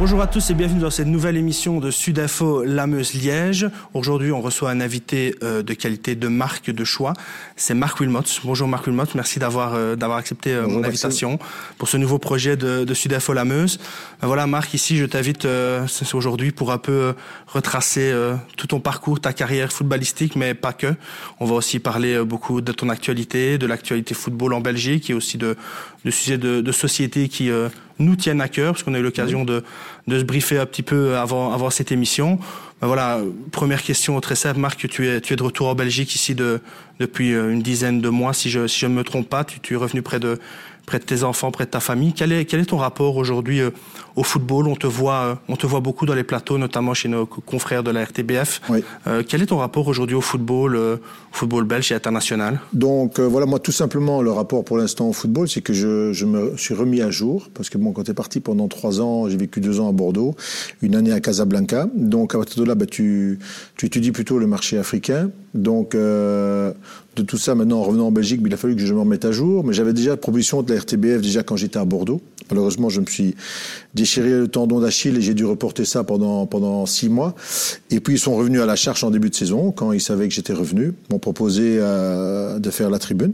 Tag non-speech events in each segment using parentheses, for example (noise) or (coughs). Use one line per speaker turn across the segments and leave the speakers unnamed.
Bonjour à tous et bienvenue dans cette nouvelle émission de Sudinfo Lameuse-Liège. Aujourd'hui, on reçoit un invité euh, de qualité de marque de choix. C'est Marc Wilmot. Bonjour Marc Wilmot, merci d'avoir euh, d'avoir accepté euh, mon invitation pour ce nouveau projet de, de Sudinfo Lameuse. Ben voilà Marc, ici je t'invite aujourd'hui pour un peu retracer tout ton parcours, ta carrière footballistique, mais pas que. On va aussi parler beaucoup de ton actualité, de l'actualité football en Belgique et aussi de, de sujets de, société qui nous tiennent à cœur, parce qu'on a eu l'occasion de, de se briefer un petit peu avant, avant cette émission. Ben voilà, première question très simple, Marc, tu es, tu es de retour en Belgique ici de, depuis euh, une dizaine de mois, si je, si je ne me trompe pas. Tu, tu es revenu près de, près de tes enfants, près de ta famille. Quel est, quel est ton rapport aujourd'hui euh, au football? On te voit, euh, on te voit beaucoup dans les plateaux, notamment chez nos confrères de la RTBF. Euh, quel est ton rapport aujourd'hui au football, football belge et international?
Donc voilà, moi tout simplement le rapport pour l'instant au football, c'est que je, je, me suis remis à jour parce que bon, quand tu es parti pendant trois ans, j'ai vécu deux ans à Bordeaux, une année à Casablanca. Donc à partir de là, bah, tu, tu étudies plutôt le marché africain. Donc de tout ça, maintenant, en revenant en Belgique, il a fallu que je me remette à jour. Mais j'avais déjà la proposition de la RTBF déjà quand j'étais à Bordeaux. Malheureusement, je me suis déchiré le tendon d'Achille et j'ai dû reporter ça pendant, pendant six mois. Et puis, ils sont revenus à la charge en début de saison, quand ils savaient que j'étais revenu. M'ont proposé euh, de faire la tribune.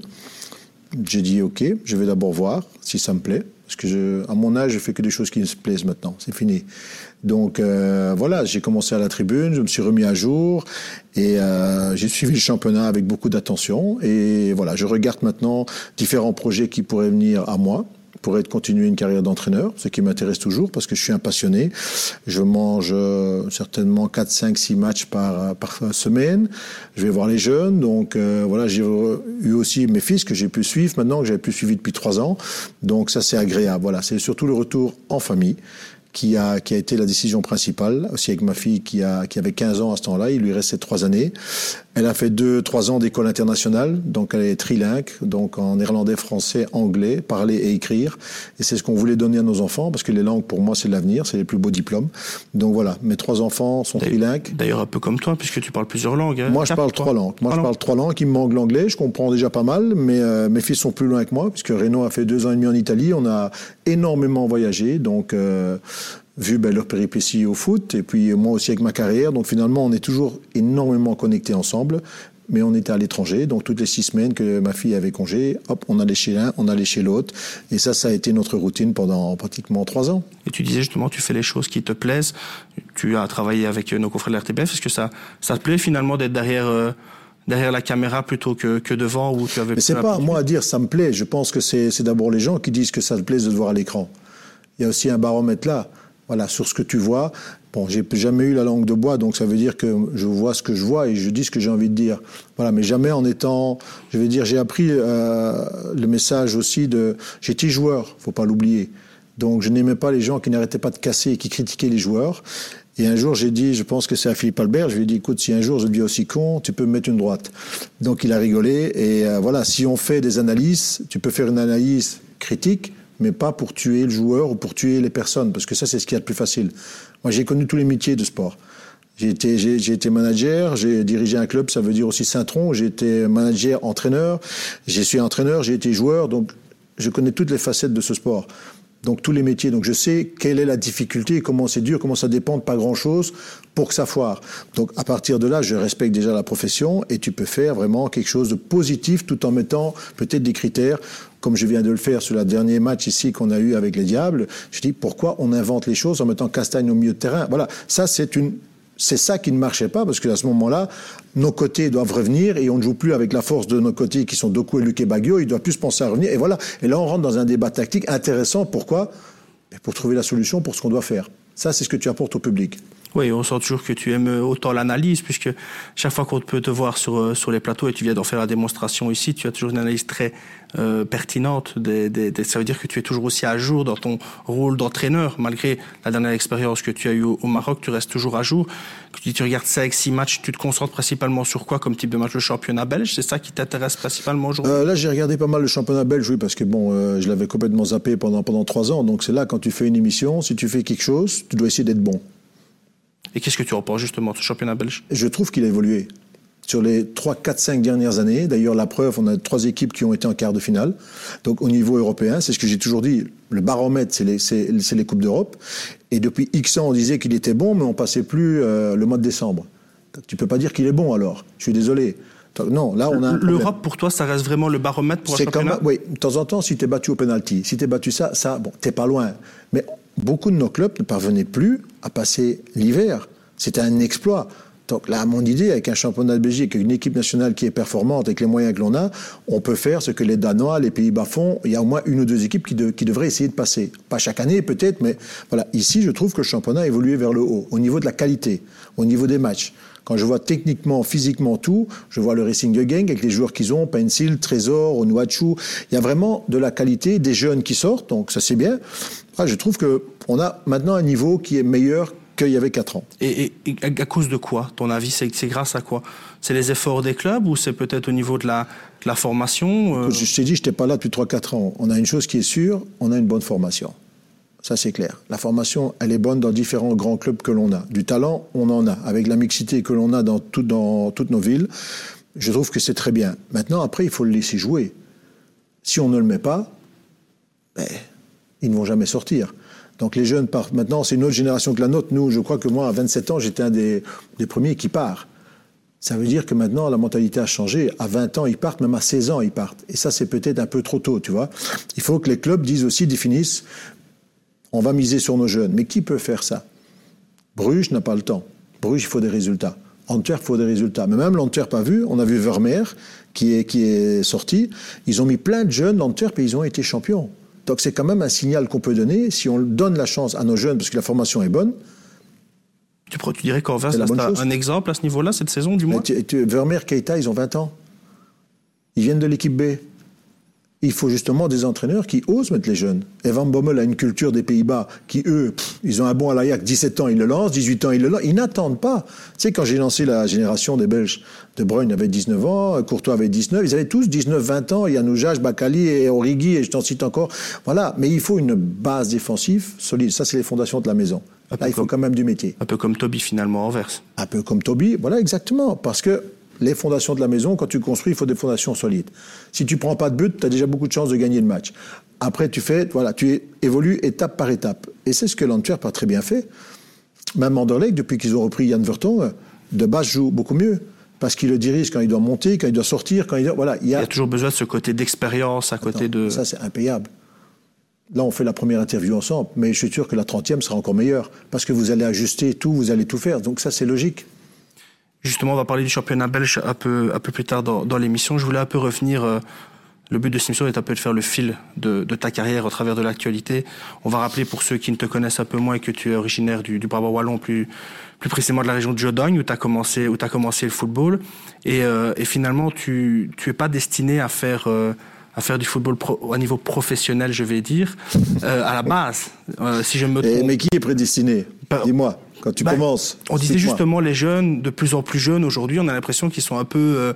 J'ai dit, OK, je vais d'abord voir si ça me plaît. Parce que à mon âge, je fais que des choses qui me plaisent maintenant. C'est fini. Donc euh, voilà, j'ai commencé à la tribune, je me suis remis à jour et euh, j'ai suivi le championnat avec beaucoup d'attention. Et voilà, je regarde maintenant différents projets qui pourraient venir à moi pourrais continuer une carrière d'entraîneur, ce qui m'intéresse toujours parce que je suis un passionné. Je mange euh, certainement 4, 5, 6 matchs par, semaine. Je vais voir les jeunes. Donc voilà, j'ai eu aussi mes fils que j'ai pu suivre maintenant, que j'avais plus suivi depuis 3 ans. Donc ça, c'est agréable. Voilà, c'est surtout le retour en famille qui a, qui a été la décision principale, aussi avec ma fille qui, a, qui avait 15 ans à ce temps-là, il lui restait trois années. Elle a fait deux, trois ans d'école internationale, donc elle est trilingue, donc en néerlandais, français, anglais, parler et écrire. Et c'est ce qu'on voulait donner à nos enfants, parce que les langues, pour moi, c'est l'avenir, c'est les plus beaux diplômes. Donc voilà, mes trois enfants sont trilingues.
D'ailleurs, un peu comme toi, puisque tu parles plusieurs langues. Hein.
Moi, je parle trois langues. Moi, je parle trois langues. Il me manque l'anglais, je comprends déjà pas mal, mais euh, mes fils sont plus loin que moi, puisque Renaud a fait deux ans et demi en Italie. On a énormément voyagé, donc euh, vu ben, leur péripétie au foot, et puis moi aussi avec ma carrière. Donc finalement, on est toujours énormément connectés ensemble, mais on était à l'étranger. Donc toutes les six semaines que ma fille avait congé, hop, on allait chez l'un, on allait chez l'autre. Et ça, ça a été notre routine pendant pratiquement trois ans.
Et tu disais justement, tu fais les choses qui te plaisent. Tu as travaillé avec nos confrères de l'RTBF. Est-ce que ça, ça te plaît finalement d'être derrière... Euh, derrière la caméra plutôt que, que devant où tu avais
Mais c'est pas moi à dire ça me plaît. Je pense que c'est d'abord les gens qui disent que ça te plaît de te voir à l'écran. Il y a aussi un baromètre là. Voilà, sur ce que tu vois. Bon, j'ai jamais eu la langue de bois, donc ça veut dire que je vois ce que je vois et je dis ce que j'ai envie de dire. Voilà, mais jamais en étant, je vais dire, j'ai appris euh, le message aussi de, j'étais joueur, faut pas l'oublier. Donc je n'aimais pas les gens qui n'arrêtaient pas de casser et qui critiquaient les joueurs. Et un jour, j'ai dit, je pense que c'est à Philippe Albert, je lui ai dit, écoute, si un jour je deviens aussi con, tu peux me mettre une droite. Donc il a rigolé. Et euh, voilà, si on fait des analyses, tu peux faire une analyse critique, mais pas pour tuer le joueur ou pour tuer les personnes, parce que ça, c'est ce qui est le plus facile. Moi, j'ai connu tous les métiers de sport. J'ai été, j'ai, été manager, j'ai dirigé un club, ça veut dire aussi Saint-Tron, j'ai été manager, entraîneur, j'ai suis entraîneur, j'ai été joueur, donc je connais toutes les facettes de ce sport donc tous les métiers. Donc je sais quelle est la difficulté, comment c'est dur, comment ça dépend de pas grand-chose pour que ça foire. Donc à partir de là, je respecte déjà la profession et tu peux faire vraiment quelque chose de positif tout en mettant peut-être des critères comme je viens de le faire sur le dernier match ici qu'on a eu avec les Diables. Je dis pourquoi on invente les choses en mettant Castagne au milieu de terrain? Voilà, ça c'est une c'est ça qui ne marchait pas, parce qu'à ce moment-là, nos côtés doivent revenir et on ne joue plus avec la force de nos côtés qui sont Doku et Luque Baggio, ils doivent plus penser à revenir. Et voilà. Et là, on rentre dans un débat tactique intéressant. Pourquoi? Pour trouver la solution pour ce qu'on doit faire. Ça, c'est ce que tu apportes au public.
Oui, on sent toujours que tu aimes autant l'analyse, puisque chaque fois qu'on peut te voir sur, euh, sur les plateaux et tu viens d'en faire la démonstration ici, tu as toujours une analyse très euh, pertinente. Ça veut dire que tu es toujours aussi à jour dans ton rôle d'entraîneur, malgré la dernière expérience que tu as eue au, Maroc, tu restes toujours à jour. Tu, tu regardes 5, 6 matchs, tu te concentres principalement sur quoi comme type de match? Le championnat belge, c'est ça qui t'intéresse principalement aujourd'hui?
Euh, Là, j'ai regardé pas mal le championnat belge, oui, parce que bon, je l'avais complètement zappé pendant, pendant 3 ans. Donc c'est là, quand tu fais une émission, si tu fais quelque chose, tu dois essayer d'être bon.
Et qu'est-ce que tu repenses justement de ce championnat belge?
Je trouve qu'il a évolué sur les 3, 4, 5 dernières années. D'ailleurs, la preuve, on a trois équipes qui ont été en quart de finale. Donc, au niveau européen, c'est ce que j'ai toujours dit. Le baromètre, c'est les, les, Coupes d'Europe. Et depuis X ans, on disait qu'il était bon, mais on passait plus le mois de décembre. Tu peux pas dire qu'il est bon alors. Je suis désolé. Non, là on a.
L'Europe pour toi, ça reste vraiment le baromètre pour un championnat?
oui, de temps en temps, si tu es battu au penalty, si tu es battu ça, ça, bon, t'es pas loin. Mais beaucoup de nos clubs ne parvenaient plus à passer l'hiver. C'était un exploit. Donc là, à mon idée, avec un championnat de Belgique, une équipe nationale qui est performante, avec les moyens que l'on a, on peut faire ce que les Danois, les Pays-Bas font. Il y a au moins une ou deux équipes qui, qui devraient essayer de passer. Pas chaque année, peut-être, mais voilà. Ici, je trouve que le championnat a évolué vers le haut, au niveau de la qualité, au niveau des matchs. Quand je vois techniquement, physiquement tout, je vois le Racing de Gang avec les joueurs qu'ils ont, Pencil, Trésor, Onuachu. Il y a vraiment de la qualité, des jeunes qui sortent, donc ça c'est bien. Ah, je trouve qu'on a maintenant un niveau qui est meilleur qu'il y avait 4 ans.
Et, à cause de quoi Ton avis, c'est grâce à quoi? C'est les efforts des clubs ou c'est peut-être au niveau de la, la formation
euh? Je t'ai dit, je n'étais pas là depuis 3-4 ans. On a une chose qui est sûre, on a une bonne formation. Ça, c'est clair. La formation, elle est bonne dans différents grands clubs que l'on a. Du talent, on en a. Avec la mixité que l'on a dans, dans toutes nos villes, je trouve que c'est très bien. Maintenant, après, il faut le laisser jouer. Si on ne le met pas, ben, ils ne vont jamais sortir. Donc les jeunes partent. Maintenant, c'est une autre génération que la nôtre. Nous, je crois que moi, à 27 ans, j'étais un des, premiers qui part. Ça veut dire que maintenant, la mentalité a changé. À 20 ans, ils partent, même à 16 ans, ils partent. Et ça, c'est peut-être un peu trop tôt, tu vois. Il faut que les clubs disent aussi, définissent, on va miser sur nos jeunes. Mais qui peut faire ça? Bruges n'a pas le temps. Bruges, il faut des résultats. Antwerp, il faut des résultats. Mais même l'Antwerp a vu, on a vu Vermeer qui est, qui est sorti. Ils ont mis plein de jeunes d'Antwerp et ils ont été champions. Donc c'est quand même un signal qu'on peut donner. Si on donne la chance à nos jeunes, parce que la formation est bonne,
tu, tu dirais qu'Anvers, c'est un exemple à ce niveau-là, cette saison, du moins
Vermeer, Keita, ils ont 20 ans. Ils viennent de l'équipe B il faut justement des entraîneurs qui osent mettre les jeunes. Evan Bommel a une culture des Pays-Bas qui, eux, ils ont un bon à l'AIAC, 17 ans, ils le lancent, 18 ans, ils le lancent. Ils n'attendent pas. Tu sais, quand j'ai lancé la génération des Belges, De Bruyne avait 19 ans, Courtois avait 19, ils avaient tous 19, 20 ans, Yanoujac, Bakali et Origi, et je t'en cite encore. Voilà, mais il faut une base défensive solide. Ça, c'est les fondations de la maison. Là, il faut quand même du métier.
Un peu comme Toby, finalement, Anvers.
Un peu comme Toby, voilà, exactement. Parce que les fondations de la maison, quand tu construis, il faut des fondations solides. Si tu prends pas de but, tu as déjà beaucoup de chances de gagner le match. Après, tu fais, voilà, tu évolues étape par étape. Et c'est ce que l'Antwerp a très bien fait. Même Anderlecht, depuis qu'ils ont repris Yann Verton, de base joue beaucoup mieux. Parce qu'il le dirige quand il doit monter, quand il doit sortir, quand il doit, voilà.
Il y a, toujours besoin de ce côté d'expérience à côté de.
Ça, c'est impayable. Là, on fait la première interview ensemble, mais je suis sûr que la 30e sera encore meilleure. Parce que vous allez ajuster tout, vous allez tout faire. Donc ça, c'est logique.
Justement, on va parler du championnat belge un peu, un peu plus tard dans, dans l'émission. Je voulais un peu revenir. Euh, le but de cette émission est un peu de faire le fil de, de ta carrière au travers de l'actualité. On va rappeler pour ceux qui ne te connaissent un peu moins que tu es originaire du, du Brabant wallon, plus, plus précisément de la région de Jodogne, où tu as commencé, où as commencé le football. Et, euh, et finalement, tu tu es pas destiné à faire euh, à faire du football pro, au niveau professionnel, je vais dire, euh, à la base. Euh, si je me
trompe. mais qui est prédestiné? Dis-moi quand tu bah, commences.
On disait justement les jeunes, de plus en plus jeunes aujourd'hui, on a l'impression qu'ils sont un peu. Euh,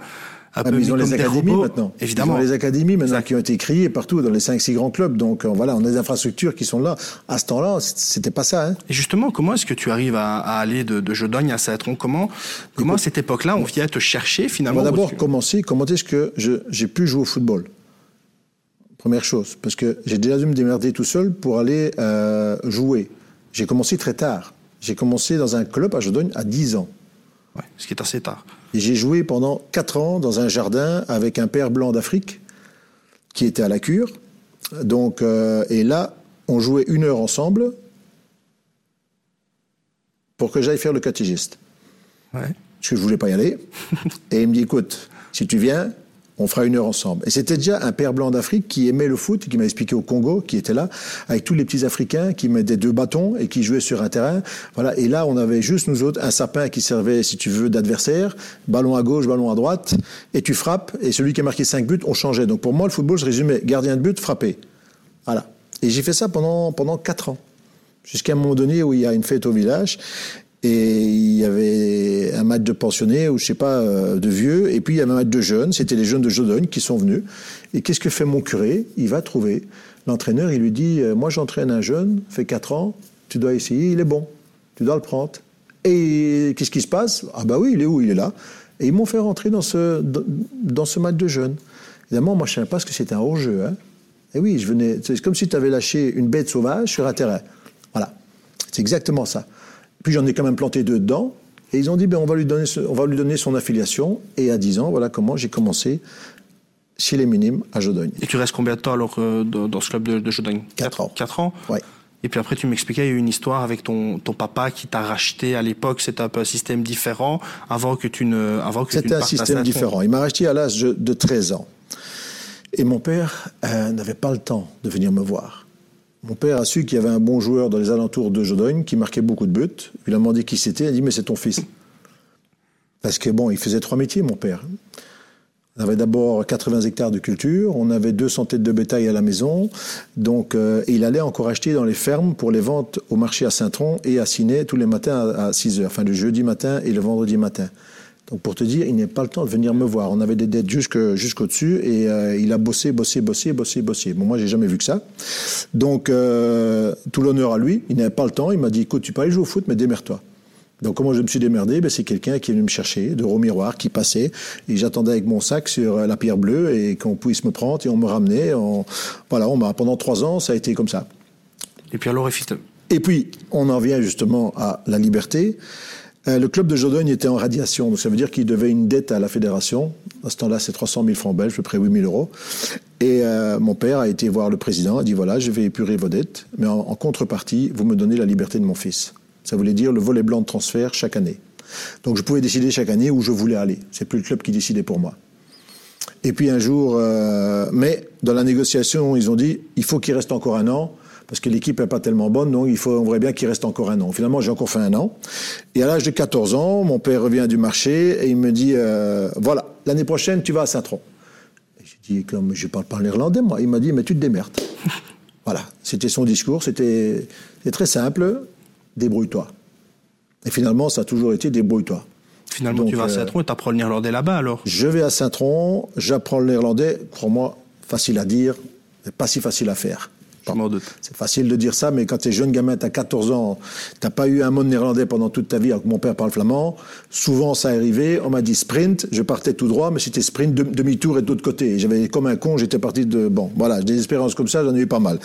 un ah, peu ils ont les académies maintenant.
Évidemment.
Ils ont les académies maintenant qui ont été créées partout dans les 5-6 grands clubs. Donc euh, voilà, on a des infrastructures qui sont là. À ce temps-là, c'était pas ça. Hein.
Et justement, comment est-ce que tu arrives à, à aller de, de Jodogne à Saint-Tron? Comment, comment à cette époque-là, on vient te chercher finalement
On va d'abord commencer. Comment est-ce que j'ai pu jouer au football? Première chose, parce que j'ai déjà dû me démerder tout seul pour aller euh, jouer. J'ai commencé très tard. J'ai commencé dans un club à Jodogne à 10 ans.
Ouais, ce qui est assez tard.
Et j'ai joué pendant 4 ans dans un jardin avec un père blanc d'Afrique qui était à la cure. Donc, euh, et là, on jouait une heure ensemble pour que j'aille faire le catégiste. Ouais. Parce que je voulais pas y aller. (laughs) et il me dit, écoute, si tu viens, on fera une heure ensemble. Et c'était déjà un père blanc d'Afrique qui aimait le foot, qui m'a expliqué au Congo, qui était là, avec tous les petits Africains qui mettaient deux bâtons et qui jouaient sur un terrain. Voilà. Et là, on avait juste nous autres un sapin qui servait, si tu veux, d'adversaire, ballon à gauche, ballon à droite, et tu frappes. Et celui qui a marqué cinq buts, on changeait. Donc pour moi, le football, je résumais gardien de but, frapper. Voilà. Et j'ai fait ça pendant pendant quatre ans jusqu'à un moment donné où il y a une fête au village et il y avait un match de pensionnés ou je sais pas euh, de vieux. Et puis il y avait un match de jeunes. C'était les jeunes de Jodogne qui sont venus. Et qu'est-ce que fait mon curé? Il va trouver. L'entraîneur il lui dit euh, moi j'entraîne un jeune fait 4 ans. Tu dois essayer. Il est bon. Tu dois le prendre et qu'est-ce qui se passe? Ah bah oui il est où? Il est là. Et ils m'ont fait rentrer dans ce dans ce match de jeunes. Évidemment moi je savais pas ce que c'était un hors-jeu hein. Et oui, je venais. C'est comme si tu avais lâché une bête sauvage sur un terrain. Voilà. C'est exactement ça. Puis j'en ai quand même planté deux dedans. Et ils ont dit, ben, on, va lui donner, on va lui donner son affiliation. Et à 10 ans, voilà comment j'ai commencé chez les minimes à Jodogne.
Et tu restes combien de temps alors euh, dans ce club de, de Jodogne?
4 ans.
4 ans?
Oui.
Et puis après, tu m'expliquais, il y a eu une histoire avec ton, ton papa qui t'a racheté à l'époque. C'était un peu un système différent avant que tu ne. Avant que
C'était un système différent. Il m'a racheté à l'âge de 13 ans. Et mon père euh, n'avait pas le temps de venir me voir. Mon père a su qu'il y avait un bon joueur dans les alentours de Jodogne qui marquait beaucoup de buts. Il a demandé qui c'était. Il a dit Mais c'est ton fils. Parce que bon, il faisait trois métiers, mon père. On avait d'abord 80 hectares de culture, on avait 200 têtes de bétail à la maison, donc euh, il allait encore acheter dans les fermes pour les ventes au marché à Saint-Tron et à Ciné tous les matins à, 6 heures, enfin le jeudi matin et le vendredi matin. Donc pour te dire, il n'est pas le temps de venir me voir. On avait des dettes jusqu'au-dessus et euh, il a bossé, bossé, bossé, bossé, bossé. Bon, moi, j'ai jamais vu que ça. Donc, euh, tout l'honneur à lui. Il n'avait pas le temps. Il m'a dit, écoute, tu peux aller jouer au foot, mais démerde-toi. Donc comment je me suis démerdé? Ben, C'est quelqu'un qui est venu me chercher, de miroir, qui passait, et j'attendais avec mon sac sur euh, la pierre bleue, et qu'on puisse me prendre, et on me ramenait. Voilà, on m'a, pendant trois ans, ça a été comme ça.
Et puis alors,
Et puis, on en vient justement à la liberté. Euh, le club de Jodogne était en radiation, donc ça veut dire qu'il devait une dette à la fédération. À ce temps-là, c'est 300 000 francs belges, à peu près 8 000 euros. Et euh, mon père a été voir le président, a dit voilà, je vais épurer vos dettes, mais en contrepartie, vous me donnez la liberté de mon fils. Ça voulait dire le volet blanc de transfert chaque année. Donc je pouvais décider chaque année où je voulais aller. C'est plus le club qui décidait pour moi. Et puis un jour, euh, mais dans la négociation, ils ont dit il faut qu'il reste encore un an parce que l'équipe n'est pas tellement bonne, donc il faut, on voudrait bien qu'il reste encore un an. Finalement, j'ai encore fait un an. Et à l'âge de 14 ans, mon père revient du marché et il me dit euh, voilà, l'année prochaine, tu vas à Saint-Tron. J'ai dit comme je parle pas néerlandais, moi. Il m'a dit mais tu te démerdes. (laughs) voilà, c'était son discours. C'était très simple débrouille-toi. Et finalement, ça a toujours été débrouille-toi.
Finalement, tu vas à euh, Saint-Tron et tu apprends le néerlandais là-bas alors
Je vais à Saint-Tron, j'apprends le néerlandais, crois-moi, facile à dire, mais pas si facile à faire. C'est facile de dire ça, mais quand tu es jeune gamin, tu as 14 ans, tu pas eu un mot de néerlandais pendant toute ta vie, alors que mon père parle flamand. Souvent, ça arrivait, on m'a dit sprint, je partais tout droit, mais c'était sprint, demi-tour et de l'autre côté. J'avais comme un con, j'étais parti de... Bon, voilà, des expériences comme ça, j'en ai eu pas mal.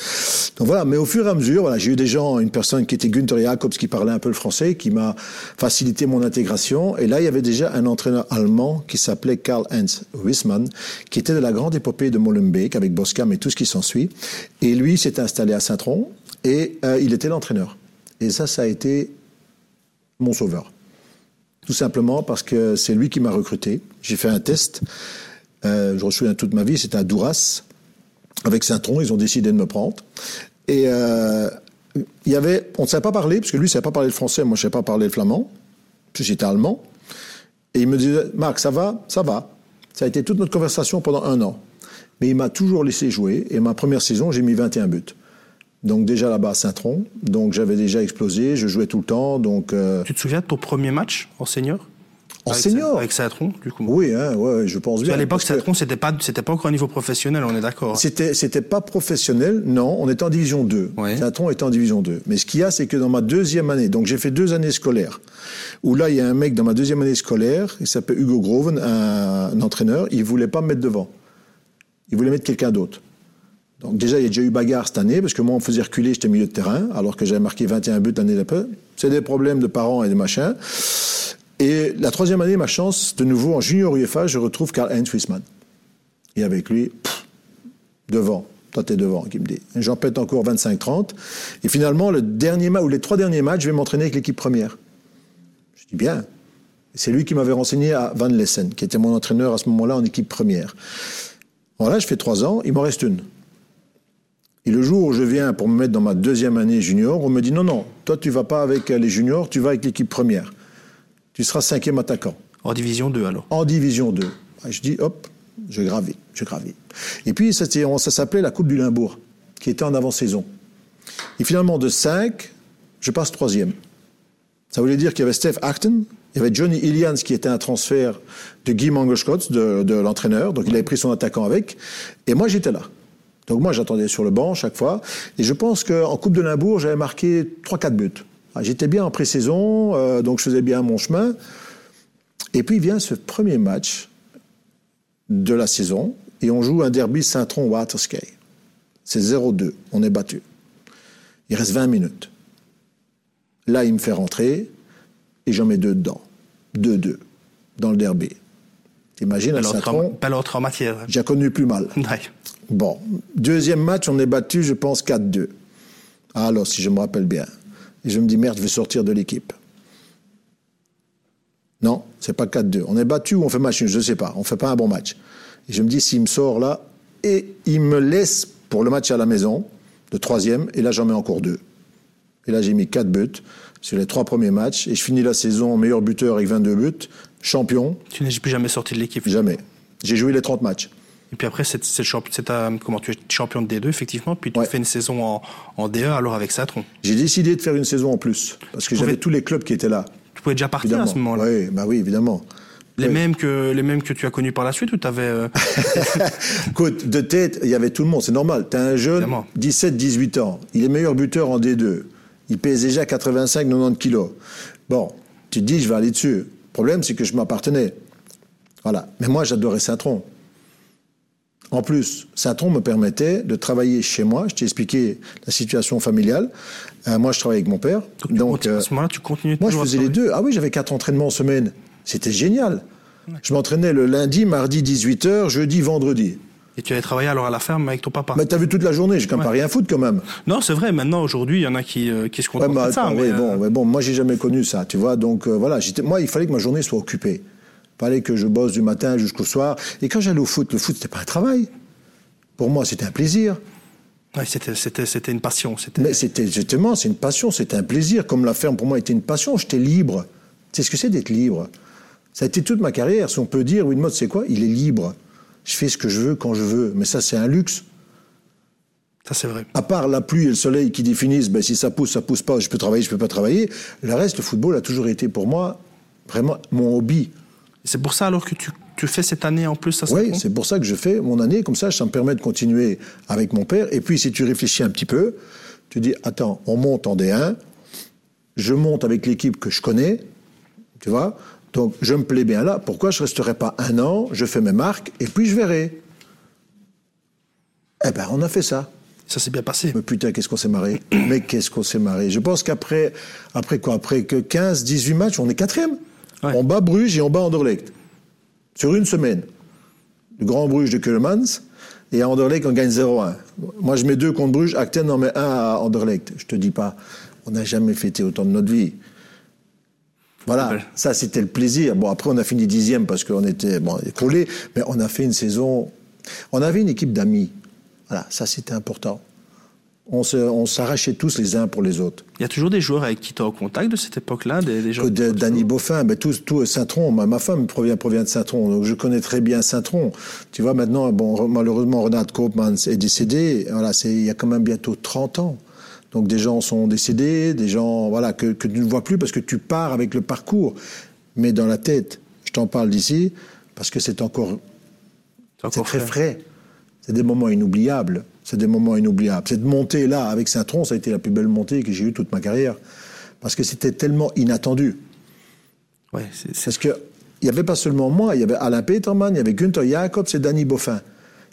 Donc voilà, mais au fur et à mesure, voilà, j'ai eu des gens, une personne qui était Günther Jacobs, qui parlait un peu le français, qui m'a facilité mon intégration. Et là, il y avait déjà un entraîneur allemand qui s'appelait Karl-Heinz Wissmann, qui était de la grande épopée de Molenbeek, avec Boskam et tout ce qui s'ensuit. Et lui, c'était installé à Saint-Tron et euh, il était l'entraîneur. Et ça, ça a été mon sauveur. Tout simplement parce que c'est lui qui m'a recruté. J'ai fait un test. Euh, je me souviens toute ma vie, c'était à Douras. Avec Saint-Tron, ils ont décidé de me prendre. Et euh, il y avait, on ne savait pas parler, parce que lui ne savait pas parler le français, moi je ne savais pas parler le flamand, puis j'étais allemand. Et il me disait, Marc, ça va? Ça va. Ça a été toute notre conversation pendant un an mais il m'a toujours laissé jouer. Et ma première saison, j'ai mis 21 buts. Donc déjà là-bas à Saint-Tron, donc j'avais déjà explosé, je jouais tout le temps. Donc
euh, tu te souviens de ton premier match en senior?
En senior?
Avec Saint-Tron, du coup.
Oui, hein, ouais, je pense bien.
À l'époque, Saint-Tron, c'était pas, c'était pas encore un niveau professionnel, on est d'accord. Hein.
C'était, c'était pas professionnel, non, on était en division 2. Saint-Tron était en division 2. Mais ce qu'il y a, c'est que dans ma deuxième année, donc j'ai fait deux années scolaires, où là, il y a un mec dans ma deuxième année scolaire, il s'appelle Hugo Groven, un, un entraîneur, il voulait pas me mettre devant il voulait mettre quelqu'un d'autre. Donc déjà, il y a déjà eu bagarre cette année, parce que moi, on me faisait reculer, j'étais milieu de terrain, alors que j'avais marqué 21 buts l'année d'après. C'est des problèmes de parents et de machins. Et la troisième année, ma chance, de nouveau, en junior UEFA, je retrouve Karl-Heinz Wissmann. Et avec lui, devant, toi t'es devant, qui me dit. J'en pète encore 25-30. Et finalement, le dernier match, ou les trois derniers matchs, je vais m'entraîner avec l'équipe première. Je dis bien. C'est lui qui m'avait renseigné à Van Lessen, qui était mon entraîneur à ce moment-là en équipe première. Voilà, je fais trois ans, il m'en reste une. Et le jour où je viens pour me mettre dans ma deuxième année junior, on me dit non, non, toi tu vas pas avec les juniors, tu vas avec l'équipe première. Tu seras cinquième attaquant.
En division 2 alors
En division 2. Ah, je dis hop, je gravis, je gravis. Et puis ça, ça s'appelait la Coupe du Limbourg, qui était en avant-saison. Et finalement, de 5, je passe troisième. Ça voulait dire qu'il y avait Steph Acton, il y avait Johnny Ilians qui était un transfert de Guy Mangoschkotz, de, de l'entraîneur, donc il avait pris son attaquant avec, et moi j'étais là. Donc moi j'attendais sur le banc chaque fois, et je pense qu'en Coupe de Limbourg j'avais marqué 3-4 buts. Ah, j'étais bien en pré-saison, euh, donc je faisais bien mon chemin. Et puis vient ce premier match de la saison, et on joue un derby Saint-Tron-Waterskei. C'est 0-2. On est battu. Il reste 20 minutes. Là, il me fait rentrer et j'en mets deux dedans. 2-2 dans le derby. T'imagines, à Saint-Tron.
Pas l'autre en matière.
J'ai connu plus mal. (laughs)
Ouais.
Bon. Deuxième match, on est battu, je pense, 4-2. Alors, si je me rappelle bien. Et je me dis, merde, je vais sortir de l'équipe. Non, c'est pas 4-2. On est battu ou on fait match je ne sais pas. On fait pas un bon match. Et je me dis, s'il me sort là, et il me laisse pour le match à la maison, le troisième, et là j'en mets encore deux. Et là j'ai mis quatre buts sur les trois premiers matchs, et je finis la saison meilleur buteur avec 22 buts, champion.
Tu n'es plus jamais sorti de l'équipe
Jamais. J'ai joué les 30 matchs.
Et puis après, c'est comment tu es champion de D2 effectivement, puis tu fais une saison en, en, D1 alors avec Satron.
J'ai décidé de faire une saison en plus parce que j'avais tous les clubs qui étaient là.
Tu pouvais déjà partir à ce moment-là.
Oui, bah oui, évidemment.
Les, mêmes que, les mêmes que tu as connus par la suite ou tu avais. Euh... (laughs)
Écoute, de tête, il y avait tout le monde, c'est normal. Tu as un jeune, 17-18 ans, il est meilleur buteur en D2. Il pèse déjà 85-90 kilos. Bon, tu te dis, je vais aller dessus. Le problème, c'est que je m'appartenais. Voilà. Mais moi, j'adorais Saint-Tron. En plus, Saint-Tron me permettait de travailler chez moi. Je t'ai expliqué la situation familiale. Euh, moi, je travaillais avec mon père.
Donc, à ce moment-là, tu continues
Moi, je faisais les deux. Ah oui, j'avais quatre entraînements en semaine. C'était génial. Je m'entraînais le lundi, mardi, 18h, jeudi, vendredi.
Et tu allais travailler alors à la ferme avec ton papa
Mais t'as vu toute la journée, j'ai quand même pas rien foutre quand même.
Non, c'est vrai, maintenant, aujourd'hui, il y en a qui, euh, qui se contentent
bah,
de ça.
Oui, bon, mais bon, moi, j'ai jamais connu ça, tu vois. Donc, euh, voilà, moi, il fallait que ma journée soit occupée. Il fallait que je bosse du matin jusqu'au soir. Et quand j'allais au foot, le foot, c'était pas un travail. Pour moi, c'était un plaisir.
Ouais, c'était, une passion. C'était...
Mais c'était justement, c'est une passion, c'était un plaisir. Comme la ferme, pour moi, était une passion. J'étais libre. Sais ce que c'est d'être libre? Ça a été toute ma carrière. Si on peut dire, Winmot, c'est quoi? Il est libre. Je fais ce que je veux quand je veux. Mais ça, c'est un luxe.
Ça, c'est vrai.
À part la pluie et le soleil qui définissent, ben, si ça pousse, ça pousse pas, je peux travailler, je peux pas travailler. Le reste, le football a toujours été pour moi vraiment mon hobby.
C'est pour ça alors que tu, tu fais cette année en plus ça
Oui, c'est pour ça que je fais mon année, comme ça, ça me permet de continuer avec mon père. Et puis, si tu réfléchis un petit peu, tu dis, attends, on monte en D1, je monte avec l'équipe que je connais, tu vois, donc je me plais bien là, pourquoi je ne resterai pas un an, je fais mes marques, et puis je verrai Eh ben, on a fait ça.
Ça s'est bien passé.
Mais putain, qu'est-ce qu'on s'est marré. (coughs) Mais qu'est-ce qu'on s'est marré. Je pense qu'après, après quoi? Après que 15, 18 matchs, on est quatrième. Ouais. On bat Bruges et on bat Anderlecht. Sur une semaine. Le Grand Bruges de Keulemans. Et à Anderlecht, on gagne 0-1. Moi, je mets deux contre Bruges. Acten en met un à Anderlecht. Je te dis pas, on n'a jamais fêté autant de notre vie. Voilà, ça c'était le plaisir. Bon, après, on a fini dixième parce qu'on était bon, écroulés, mais on a fait une saison. On avait une équipe d'amis. Voilà, ça c'était important. On, se, on s'arrachait tous les uns pour les autres.
Il y a toujours des joueurs avec qui tu es en contact de cette époque-là des, des gens
de, Danny Boffin, ben, tout, tout Saint-Tron. Ma, ma, femme provient, provient de Saint-Tron, donc je connais très bien Saint-Tron. Tu vois, maintenant, bon, malheureusement, Renat Koopmans est décédé. Voilà, c'est, il y a quand même bientôt 30 ans. Donc des gens sont décédés, des gens voilà que, que tu ne vois plus parce que tu pars avec le parcours. Mais dans la tête, je t'en parle d'ici parce que c'est encore,
c'est,
très frais. C'est des moments inoubliables. C'est des moments inoubliables. Cette montée là avec Saint-Tron, ça a été la plus belle montée que j'ai eue toute ma carrière parce que c'était tellement inattendu.
Ouais, c'est,
Parce que il y avait pas seulement moi, il y avait Alain Petermann, il y avait Günther Jacobs et Danny Boffin.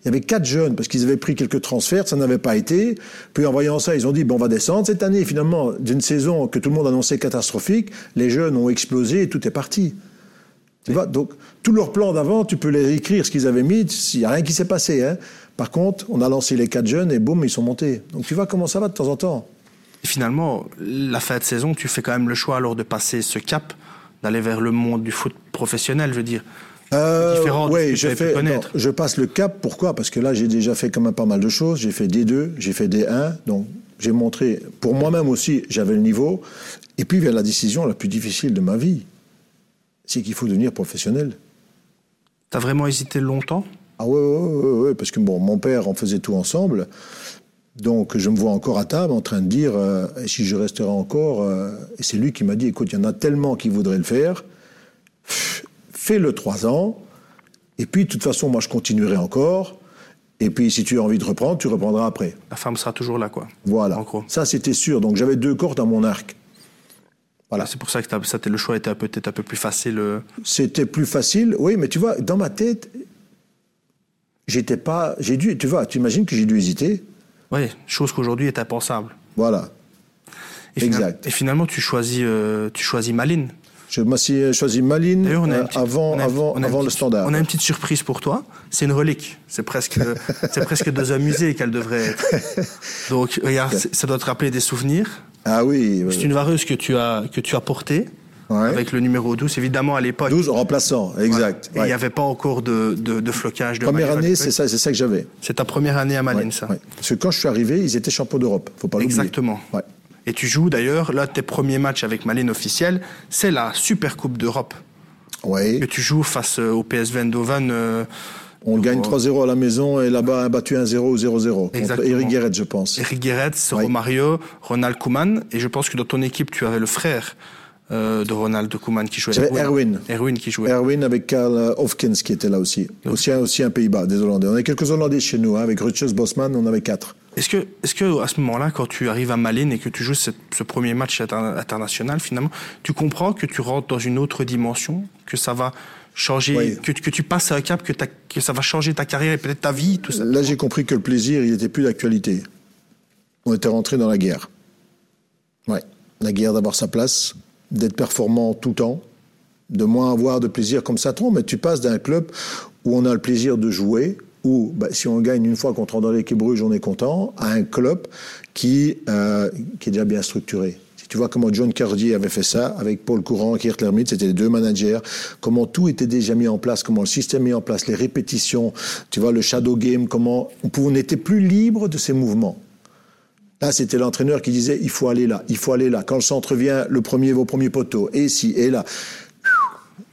Il y avait quatre jeunes parce qu'ils avaient pris quelques transferts, ça n'avait pas été. Puis en voyant ça, ils ont dit bon, on va descendre cette année. Finalement, d'une saison que tout le monde annonçait catastrophique, les jeunes ont explosé et tout est parti. Tu vois, donc tout leur plan d'avant, tu peux les réécrire ce qu'ils avaient mis. Il n'y a rien qui s'est passé. Hein. Par contre, on a lancé les quatre jeunes et boum, ils sont montés. Donc tu vois comment ça va de temps en temps.
Finalement, la fin de saison, tu fais quand même le choix alors de passer ce cap, d'aller vers le monde du foot professionnel, je veux dire.
Euh, oui, je, fais, non, je passe le cap. Pourquoi? Parce que là, j'ai déjà fait quand même pas mal de choses. J'ai fait D2, j'ai fait D1. Donc, j'ai montré, pour moi-même aussi, j'avais le niveau. Et puis vient la décision la plus difficile de ma vie. C'est qu'il faut devenir professionnel.
T'as vraiment hésité longtemps?
Ah ouais, ouais, ouais, ouais, parce que bon, mon père, on faisait tout ensemble. Donc, je me vois encore à table en train de dire euh, si je resterai encore. Euh, et c'est lui qui m'a dit écoute, il y en a tellement qui voudraient le faire fais-le trois ans, et puis de toute façon, moi je continuerai encore, et puis si tu as envie de reprendre, tu reprendras après.
La femme sera toujours là, quoi.
Voilà. Ça, c'était sûr. Donc j'avais deux cordes dans mon arc.
Voilà. C'est pour ça que ça, le choix était peut-être un peu plus facile. euh.
C'était plus facile, oui, mais tu vois, dans ma tête, j'étais pas. J'ai dû. Tu vois, tu imagines que j'ai dû hésiter.
Oui, chose qu'aujourd'hui est impensable.
Voilà.
Et exact. et finalement, tu choisis, euh, tu choisis Malines.
Je m'ai choisi Malines euh, avant, avant, avant le standard.
On a une petite surprise pour toi. C'est une relique. C'est presque, (laughs) c'est presque dans un musée qu'elle devrait être. Donc, regarde, ça doit te rappeler des souvenirs.
Ah oui.
C'est une vareuse que tu as, que tu as portée. Avec le numéro 12, évidemment, à l'époque.
12 remplaçant, exact.
Et il n'y avait pas encore de, de, flocage. De
première année, c'est ça, c'est ça que j'avais.
C'est ta première année à Malines, ça.
Parce que quand je suis arrivé, ils étaient champions d'Europe. Faut pas l'oublier.
Exactement. Et tu joues d'ailleurs, là, tes premiers matchs avec Malines officiels, c'est la Super Coupe d'Europe.
Oui.
Que tu joues face euh, au PSV Eindhoven. Euh,
on gagne 3-0 à la maison et là-bas, a battu 1-0 ou 0-0. Contre Eric Guéret, je pense.
Eric Guéret, Romario, Ronald Koeman. Et je pense que dans ton équipe, tu avais le frère euh, de Ronald Koeman qui jouait.
Erwin.
Erwin qui jouait.
Erwin avec Karl Hofkins qui était là aussi. Aussi, aussi un Pays-Bas, des Hollandais. On a quelques Hollandais chez nous. Hein. Avec Rutgers Bosman, on avait quatre.
Est-ce que, est-ce que à ce moment-là, quand tu arrives à Malines et que tu joues ce premier match international, finalement, tu comprends que tu rentres dans une autre dimension, que ça va changer, que, que, tu passes à un cap, que, que ça va changer ta carrière et peut-être ta vie, tout ça?
Là, j'ai compris que le plaisir, il n'était plus d'actualité. On était rentré dans la guerre. Ouais, la guerre d'avoir sa place, d'être performant tout le temps, de moins avoir de plaisir comme ça. Mais tu passes d'un club où on a le plaisir de jouer, où bah, si on gagne une fois contre dans l'équipe Bruges, on est content, à un club qui, euh, qui est déjà bien structuré. Si tu vois comment John Cardier avait fait ça, avec Paul Courant, Kirt Lermite, c'était les deux managers, comment tout était déjà mis en place, comment le système mis en place, les répétitions, tu vois, le shadow game, comment on n'était plus libre de ces mouvements. Là, c'était l'entraîneur qui disait il faut aller là, il faut aller là. Quand le centre vient, le premier vos premiers poteaux, et si, et là.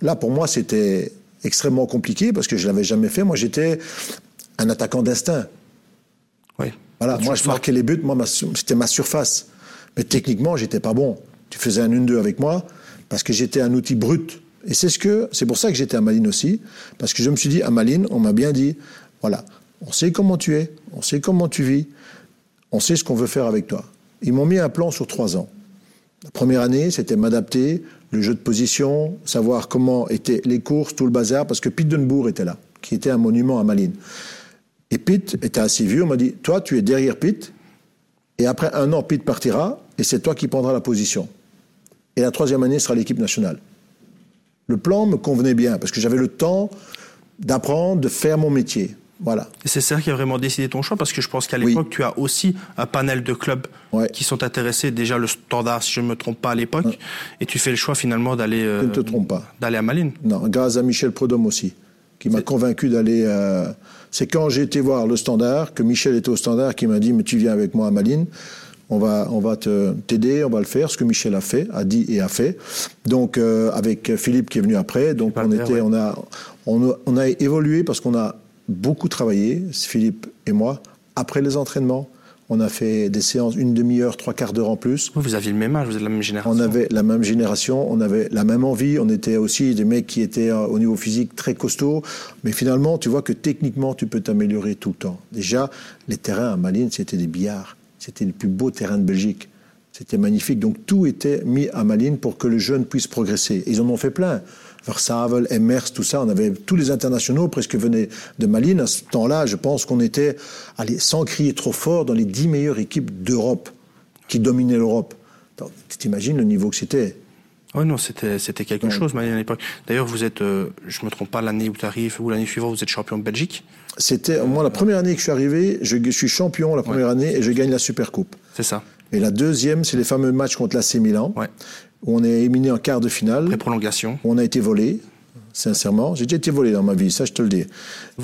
Là, pour moi, c'était extrêmement compliqué parce que je l'avais jamais fait. Moi, j'étais un attaquant d'instinct.
Oui.
Voilà, moi, je marquais les buts, moi, c'était ma surface. Mais techniquement, j'étais pas bon. Tu faisais un 1-2 avec moi parce que j'étais un outil brut. Et c'est ce que, c'est pour ça que j'étais à Malines aussi, parce que je me suis dit, à Malines, on m'a bien dit, voilà, on sait comment tu es, on sait comment tu vis, on sait ce qu'on veut faire avec toi. Ils m'ont mis un plan sur trois ans. La première année, c'était m'adapter, le jeu de position, savoir comment étaient les courses, tout le bazar, parce que Pete Dunbourg était là, qui était un monument à Malines. Et Pete était assez vieux, on m'a dit, toi, tu es derrière Pete, et après un an, Pete partira, et c'est toi qui prendras la position. Et la troisième année sera l'équipe nationale. Le plan me convenait bien, parce que j'avais le temps d'apprendre, de faire mon métier. Voilà.
C'est ça qui a vraiment décidé ton choix parce que je pense qu'à l'époque, tu as aussi un panel de clubs qui sont intéressés. Déjà le standard, si je ne me trompe pas à l'époque. Et tu fais le choix finalement d'aller.
Euh, ne te trompe pas.
D'aller à Malines.
Non, grâce à Michel Prudhomme aussi, qui m'a convaincu d'aller. Euh, c'est quand j'ai été voir le standard, que Michel était au standard, qui m'a dit Mais tu viens avec moi à Malines. On va, on va te, t'aider, on va le faire. Ce que Michel a fait, a dit et a fait. Donc, euh, avec Philippe qui est venu après. Donc, on, était, on, a, on, on a évolué parce qu'on a beaucoup travaillé, Philippe et moi, après les entraînements. On a fait des séances, une demi-heure, trois quarts d'heure en plus.
Vous aviez le même âge, vous êtes la même génération.
On avait la même génération, on avait la même envie. On était aussi des mecs qui étaient euh, au niveau physique très costauds. Mais finalement, tu vois que techniquement, tu peux t'améliorer tout le temps. Déjà, les terrains à Malines, c'était des billards. C'était les plus beaux terrains de Belgique. C'était magnifique. Donc tout était mis à Malines pour que le jeune puisse progresser. ils en ont fait plein. Versavel, Emers, tout ça. On avait tous les internationaux presque venaient de Malines. À ce temps-là, je pense qu'on était, allez, sans crier trop fort, dans les dix meilleures équipes d'Europe qui dominaient l'Europe. Tu t'imagines le niveau que c'était?
Oui, non, c'était, c'était quelque chose, Malines, à l'époque. D'ailleurs, vous êtes, euh, je me trompe pas, l'année où tu arrives, ou l'année suivante, vous êtes champion de Belgique
C'était, moi, la première année que je suis arrivé, je, suis champion la première année et je gagne la Super Coupe.
C'est ça.
Et la deuxième, c'est les fameux matchs contre l'AC Milan.
Ouais
où on est éliminé en quart de finale.
Les prolongations.
on a été volé, sincèrement. J'ai déjà été volé dans ma vie, ça je te le dis.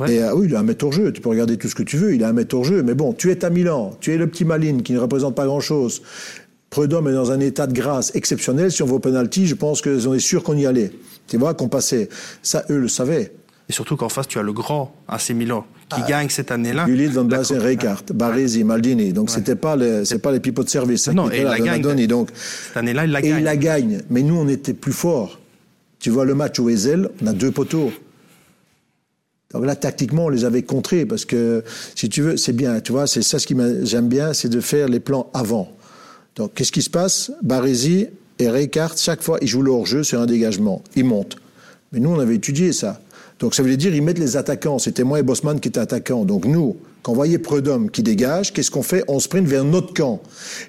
Et euh, oui, il a un mètre au jeu, tu peux regarder tout ce que tu veux, il a un mètre au jeu. Mais bon, tu es à Milan, tu es le petit Maline qui ne représente pas grand-chose. Prud'homme est dans un état de grâce exceptionnel. Si on va au penalty, je pense qu'on est sûr qu'on y allait. Tu vois, qu'on passait. Ça, eux le savaient.
Et surtout qu'en face, tu as le grand AC Milan qui ah. gagne cette année-là.
Ulysse Van Basten, Rijkaard, Baresi, Maldini. Donc c'était pas c'est pas les pipots de service.
Non, et il la gagne.
Donc,
cette année-là, il la gagne.
Et il la gagne. Mais nous, on était plus forts. Tu vois le match au Ezel, on a deux poteaux. Donc là, tactiquement, on les avait contrés parce que, si tu veux, c'est bien. Tu vois, c'est ça ce qui j'aime bien, c'est de faire les plans avant. Donc, qu'est-ce qui se passe? Baresi et Rijkaard, chaque fois, ils jouent leur jeu sur un dégagement. Ils montent. Mais nous, on avait étudié ça. Donc ça veut dire ils mettent les attaquants. C'était moi et Bosman qui étaient attaquants. Donc nous, Quand on voyait Prudhomme qui dégage, qu'est-ce qu'on fait? On sprint vers notre camp.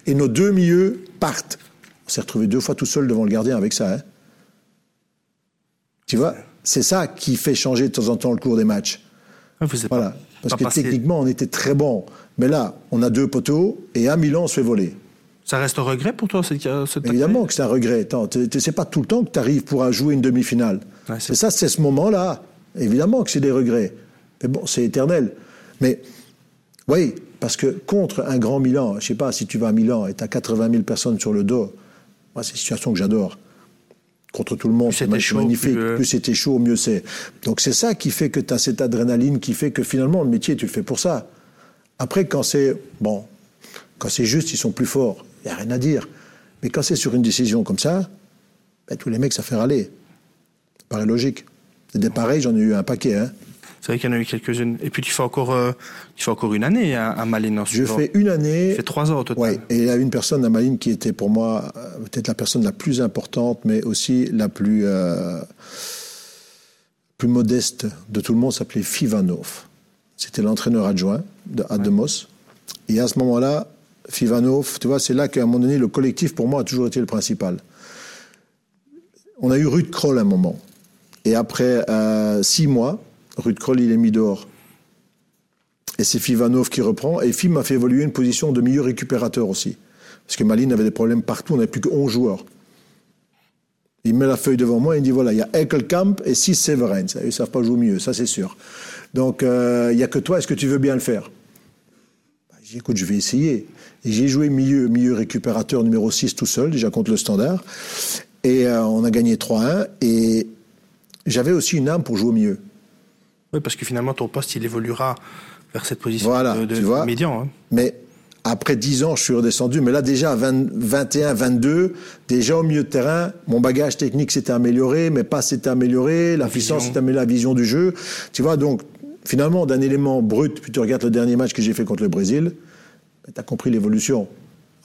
Et nos deux milieux partent. On s'est retrouvé deux fois tout seul devant le gardien avec ça. Hein. tu vois? C'est ça qui fait changer de temps en temps le cours des matchs. voilà. Parce que techniquement, on était très bon. Mais là, on a deux poteaux et à Milan, on se fait voler.
Ça reste un regret pour toi, cette, cette
Évidemment que c'est un regret. C'est pas tout le temps que tu arrives pour jouer une demi-finale. c'est ça, c'est ce moment-là. Évidemment que c'est des regrets. Mais bon, c'est éternel. Mais, oui, parce que contre un grand Milan, je sais pas, si tu vas à Milan et tu as 80 000 personnes sur le dos, moi, c'est une situation que j'adore. Contre tout le monde, c'est magnifique. Plus, plus c'était chaud, mieux c'est. Donc c'est ça qui fait que tu as cette adrénaline qui fait que finalement, le métier, tu le fais pour ça. Après, quand c'est, bon, quand c'est juste, ils sont plus forts. Il n'y a rien à dire. Mais quand c'est sur une décision comme ça, ben, tous les mecs, ça fait râler. Ça paraît logique. Des pareils, j'en ai eu un paquet. Hein.
C'est vrai qu'il y en a eu quelques-unes. Et puis tu fais encore, euh, tu fais encore une année à, à Malines.
Je fais une année.
Tu fais trois ans au total.
Oui. Et il y a une personne à Malines qui était pour moi euh, peut-être la personne la plus importante, mais aussi la plus, euh, plus modeste de tout le monde, s'appelait Fivanov. C'était l'entraîneur adjoint de, à Demos. Et à ce moment-là, Fivanov, tu vois, c'est là qu'à un moment donné, le collectif, pour moi, a toujours été le principal. On a eu Ruud Kroll à un moment. Et après euh, six mois, Ruud Kroll, il est mis dehors. Et c'est Fivanov qui reprend. Et Fim m'a fait évoluer une position de milieu récupérateur aussi. Parce que Malines avait des problèmes partout, on n'avait plus que 11 joueurs. Il met la feuille devant moi et il dit voilà, il y a Ekelkamp et 6 Severens. Ils ne savent pas jouer mieux, ça c'est sûr. Donc euh, il n'y a que toi, est-ce que tu veux bien le faire? Bah, J'ai dit écoute, je vais essayer. J'ai joué milieu, milieu récupérateur numéro 6 tout seul, déjà contre le standard. Et euh, on a gagné 3-1. Et j'avais aussi une âme pour jouer au milieu.
Oui, parce que finalement, ton poste, il évoluera vers cette position de, tu vois, médian. Hein.
Mais après 10 ans, je suis redescendu. Mais là, déjà, à 21, 22, déjà au milieu de terrain, mon bagage technique s'était amélioré, mais pas s'était amélioré, la, puissance s'était améliorée, la vision du jeu. Tu vois, donc, finalement, d'un élément brut, puis tu regardes le dernier match que j'ai fait contre le Brésil, tu as compris l'évolution.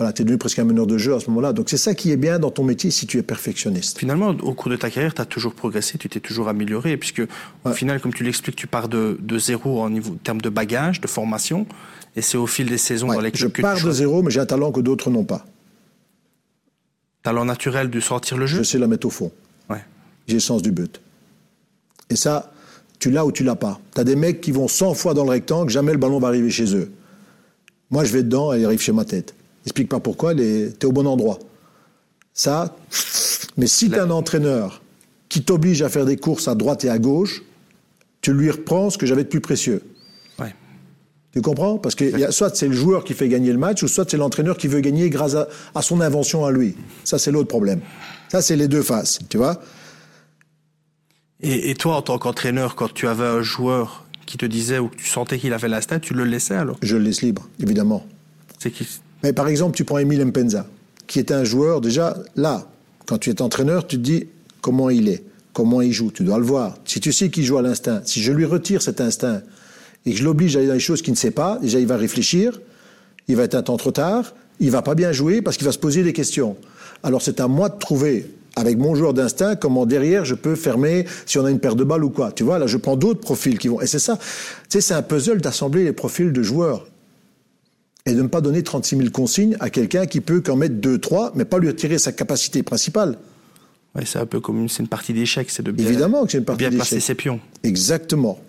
Voilà, tu es devenu presque un meneur de jeu à ce moment-là. Donc c'est ça qui est bien dans ton métier si tu es perfectionniste.
Finalement, au cours de ta carrière, tu as toujours progressé, tu t'es toujours amélioré, puisque au final, comme tu l'expliques, tu pars de, de zéro en, niveau, en termes de bagage, de formation, et c'est au fil des saisons dans lesquelles
je pars de zéro, mais j'ai un talent que d'autres n'ont pas.
Talent naturel de sortir le jeu?
Je sais la mettre au fond. Ouais. J'ai le sens du but. Et ça, tu l'as ou tu l'as pas. Tu as des mecs qui vont 100 fois dans le rectangle, jamais le ballon va arriver chez eux. Moi, je vais dedans, elle arrive chez ma tête. Explique pas pourquoi, tu es au bon endroit. Ça, mais si tu un entraîneur qui t'oblige à faire des courses à droite et à gauche, tu lui reprends ce que j'avais de plus précieux. Ouais. Tu comprends? Parce que y a, soit c'est le joueur qui fait gagner le match, ou soit c'est l'entraîneur qui veut gagner grâce à, son invention à lui. Ça, c'est l'autre problème. Ça, c'est les deux faces, tu vois?
Et, et, toi, en tant qu'entraîneur, quand tu avais un joueur qui te disait ou que tu sentais qu'il avait la stat, tu le laissais alors?
Je le laisse libre, évidemment. C'est qui? Mais par exemple, tu prends Emile Mpenza, qui est un joueur déjà là. Quand tu es entraîneur, tu te dis comment il est, comment il joue. Tu dois le voir. Si tu sais qu'il joue à l'instinct, si je lui retire cet instinct et que je l'oblige à aller dans les choses qu'il ne sait pas, déjà il va réfléchir, il va être un temps trop tard, il va pas bien jouer parce qu'il va se poser des questions. Alors c'est à moi de trouver avec mon joueur d'instinct, comment derrière je peux fermer si on a une paire de balles ou quoi. Tu vois, là je prends d'autres profils qui vont. Et c'est ça, tu sais, c'est un puzzle d'assembler les profils de joueurs. Et de ne pas donner 36 000 consignes à quelqu'un qui peut qu'en mettre 2, 3, mais pas lui retirer sa capacité principale.
Ouais, c'est un peu comme c'est une partie d'échec, c'est de bien,
Évidemment que c'est une partie
bien placer ses pions.
Exactement.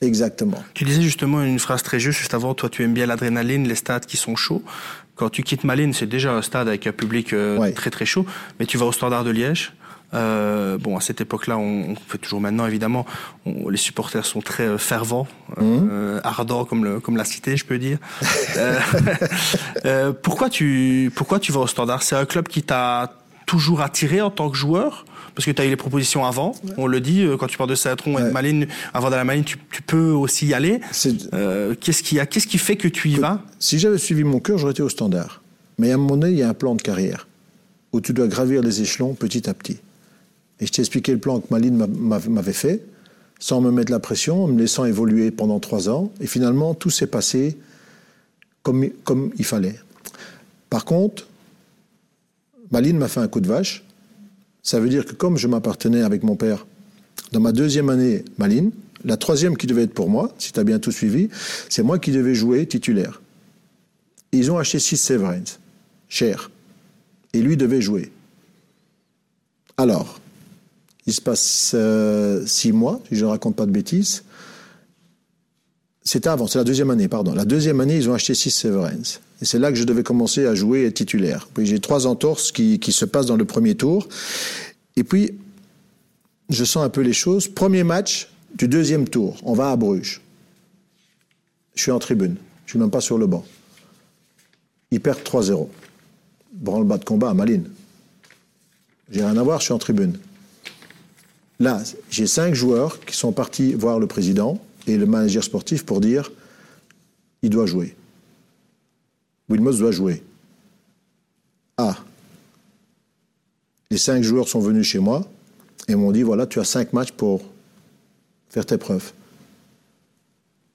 Exactement.
Tu disais justement une phrase très juste juste avant, toi tu aimes bien l'adrénaline, les stades qui sont chauds. Quand tu quittes Malines, c'est déjà un stade avec un public euh, très très chaud, mais tu vas au Standard de Liège. Euh, bon, à cette époque-là, on, fait toujours maintenant, évidemment, les supporters sont très euh, fervents, mmh. ardents comme, le, comme la cité, je peux dire. (laughs) (laughs) pourquoi tu pourquoi tu vas au Standard? C'est un club qui t'a toujours attiré en tant que joueur? Parce que tu as eu les propositions avant, on le dit, quand tu parles de Saint-Tron et de Malines, avant d'aller à Malines, tu, tu, peux aussi y aller. Euh, qu'est-ce qui a, qu'est-ce qui fait que tu y vas?
Si j'avais suivi mon cœur, j'aurais été au standard. Mais à un moment donné, il y a un plan de carrière où tu dois gravir les échelons petit à petit. Et je t'ai expliqué le plan que Malines m'avait fait, sans me mettre la pression, en me laissant évoluer pendant trois ans. Et finalement, tout s'est passé comme, il fallait. Par contre, Malines m'a fait un coup de vache ça veut dire que comme je m'appartenais avec mon père, dans ma deuxième année, Malines, La troisième qui devait être pour moi, si tu as bien tout suivi, c'est moi qui devais jouer titulaire. Ils ont acheté 6 Severins, cher. Et lui devait jouer. Alors, il se passe euh, six mois, si je ne raconte pas de bêtises. C'était avant, c'est la deuxième année, pardon. La deuxième année, ils ont acheté 6 Severins. Et c'est là que je devais commencer à jouer titulaire. J'ai trois entorses qui, se passent dans le premier tour. Et puis, je sens un peu les choses. Premier match du deuxième tour, on va à Bruges. Je suis en tribune, je suis même pas sur le banc. Ils perdent 3-0. Branle-bas de combat à Malines. J'ai rien à voir, je suis en tribune. Là, j'ai cinq joueurs qui sont partis voir le président et le manager sportif pour dire il doit jouer. Wilmot doit jouer. Ah. Les cinq joueurs sont venus chez moi et m'ont dit voilà, tu as cinq matchs pour faire tes preuves.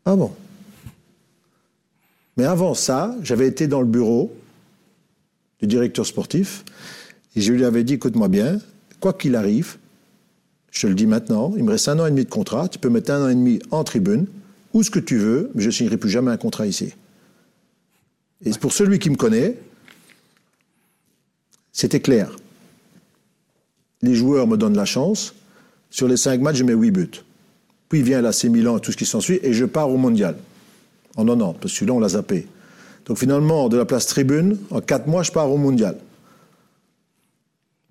Ah bon Mais avant ça, j'avais été dans le bureau du directeur sportif et je lui avais dit écoute-moi bien, quoi qu'il arrive, je te le dis maintenant, il me reste un an et demi de contrat, tu peux mettre un an et demi en tribune, ou ce que tu veux, mais je ne signerai plus jamais un contrat ici. Et pour celui qui me connaît, c'était clair. Les joueurs me donnent la chance. Sur les cinq matchs, je mets huit buts. Puis vient l'AC Milan et tout ce qui s'ensuit, et je pars au mondial. En 90, parce que celui-là, on l'a zappé. Donc finalement, de la place tribune, en quatre mois, je pars au mondial.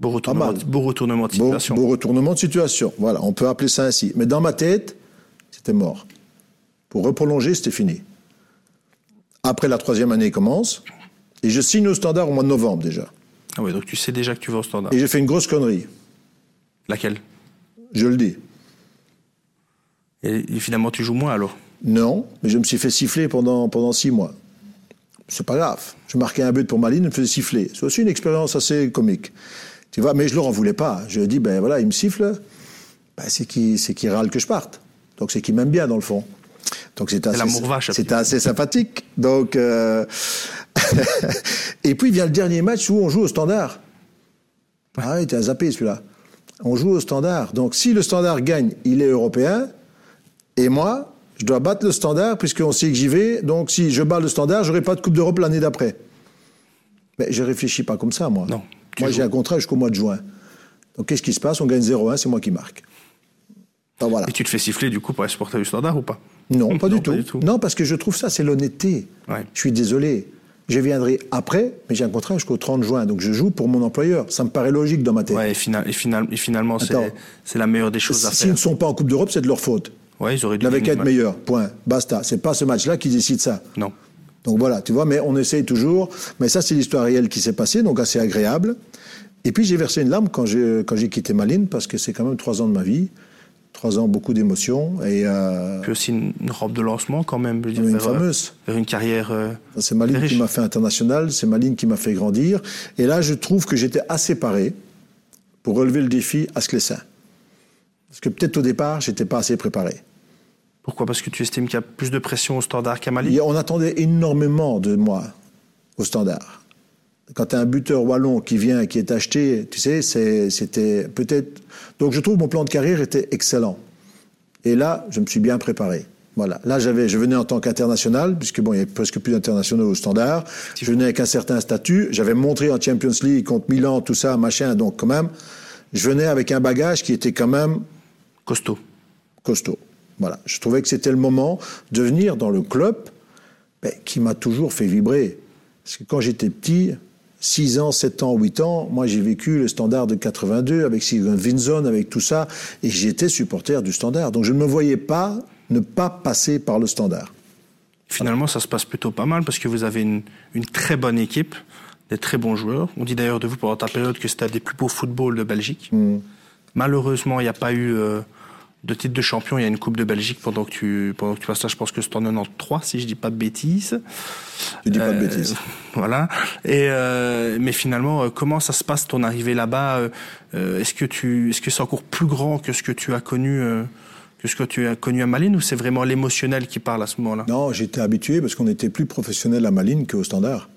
Beau retournement, beau retournement de situation.
Beau, beau, retournement de situation. Voilà, on peut appeler ça ainsi. Mais dans ma tête, c'était mort. Pour reprolonger, c'était fini. Après, la troisième année commence. Et je signe au standard au mois de novembre déjà.
Ah oui, donc tu sais déjà que tu vas au standard.
Et j'ai fait une grosse connerie.
Laquelle?
Je le dis.
Et, finalement, tu joues moins alors?
Non, mais je me suis fait siffler pendant, pendant six mois. C'est pas grave. Je marquais un but pour Maline, je me faisais siffler. C'est aussi une expérience assez comique. Tu vois, mais je leur en voulais pas. Je dis, ben voilà, il me siffle, ben c'est qui, c'est qui râle que je parte. Donc c'est qui m'aime bien dans le fond. Donc c'est assez, assez sympathique. Donc euh... (laughs) et puis vient le dernier match où on joue au standard. Ah oui, t'es zappé celui-là. On joue au standard. Donc si le standard gagne, il est européen. Et moi, je dois battre le standard puisqu'on sait que j'y vais. Donc si je bats le standard, j'aurai pas de Coupe d'Europe l'année d'après. Mais je réfléchis pas comme ça, moi.
Non.
Moi, j'ai un contrat jusqu'au mois de juin. Donc, qu'est-ce qui se passe? On gagne 0-1, c'est moi qui marque.
voilà. Et tu te fais siffler, du coup, pour être supporter du standard ou pas?
Non pas, du, tout. Non, parce que je trouve ça, c'est l'honnêteté. Je suis désolé. Je viendrai après, mais j'ai un contrat jusqu'au 30 juin. Donc, je joue pour mon employeur. Ça me paraît logique dans ma tête.
Ouais, et, et, finalement, c'est la meilleure des choses à faire.
S'ils ne sont pas en Coupe d'Europe, c'est de leur faute.
Ouais, ils auraient dû.
Avec être meilleur. Point. Basta. C'est pas ce match-là qui décide ça.
Non.
Donc voilà, tu vois, mais on essaye toujours. Mais ça, c'est l'histoire réelle qui s'est passée, donc assez agréable. Et puis j'ai versé une larme quand j'ai quand j'ai quitté Malines parce que c'est quand même trois ans de ma vie, trois ans beaucoup d'émotions et
euh, puis aussi une, robe de lancement quand même,
dire, une fameuse,
vers une carrière. Euh,
c'est Malines qui m'a fait international, c'est Malines qui m'a fait grandir. Et là, je trouve que j'étais assez paré pour relever le défi à Sclessin. Parce que peut-être au départ, j'étais pas assez préparé.
Pourquoi? Parce que tu estimes qu'il y a plus de pression au standard qu'à Malines
On attendait énormément de moi au standard quand tu as un buteur wallon qui vient, qui est acheté, tu sais, c'était peut-être. Donc je trouve mon plan de carrière était excellent. Et là, je me suis bien préparé. Voilà. Là, j'avais, je venais en tant qu'international, puisque bon, il y avait presque plus d'internationaux au standard. Je venais avec un certain statut. J'avais montré en Champions League contre Milan, tout ça, machin. Donc, quand même, je venais avec un bagage qui était quand même.
Costaud.
Costaud. Voilà. Je trouvais que c'était le moment de venir dans le club ben, qui m'a toujours fait vibrer. Parce que quand j'étais petit, 6 ans, 7 ans, 8 ans, moi j'ai vécu le standard de 82 avec Sigurd Vinson, avec tout ça, et j'étais supporter du standard. Donc je ne me voyais pas ne pas passer par le standard.
Finalement, ça se passe plutôt pas mal parce que vous avez une, une très bonne équipe, des très bons joueurs. On dit d'ailleurs de vous pendant ta période que c'était un des plus beaux footballs de Belgique. Mm. Malheureusement, il n'y a pas eu euh, de titre de champion. Il y a une Coupe de Belgique pendant que tu, pendant que tu passes là. Je pense que c'est en 93, si je dis pas de bêtises.
Je dis pas de euh, bêtises. (laughs)
Voilà. Et euh, mais finalement, euh, comment ça se passe ton arrivée là-bas Est-ce que tu, est-ce que c'est encore plus grand que ce que tu as connu que ce que tu as connu à Malines ou c'est vraiment l'émotionnel qui parle à ce moment-là?
Non, j'étais habitué parce qu'on était plus professionnel à Malines qu'au Standard.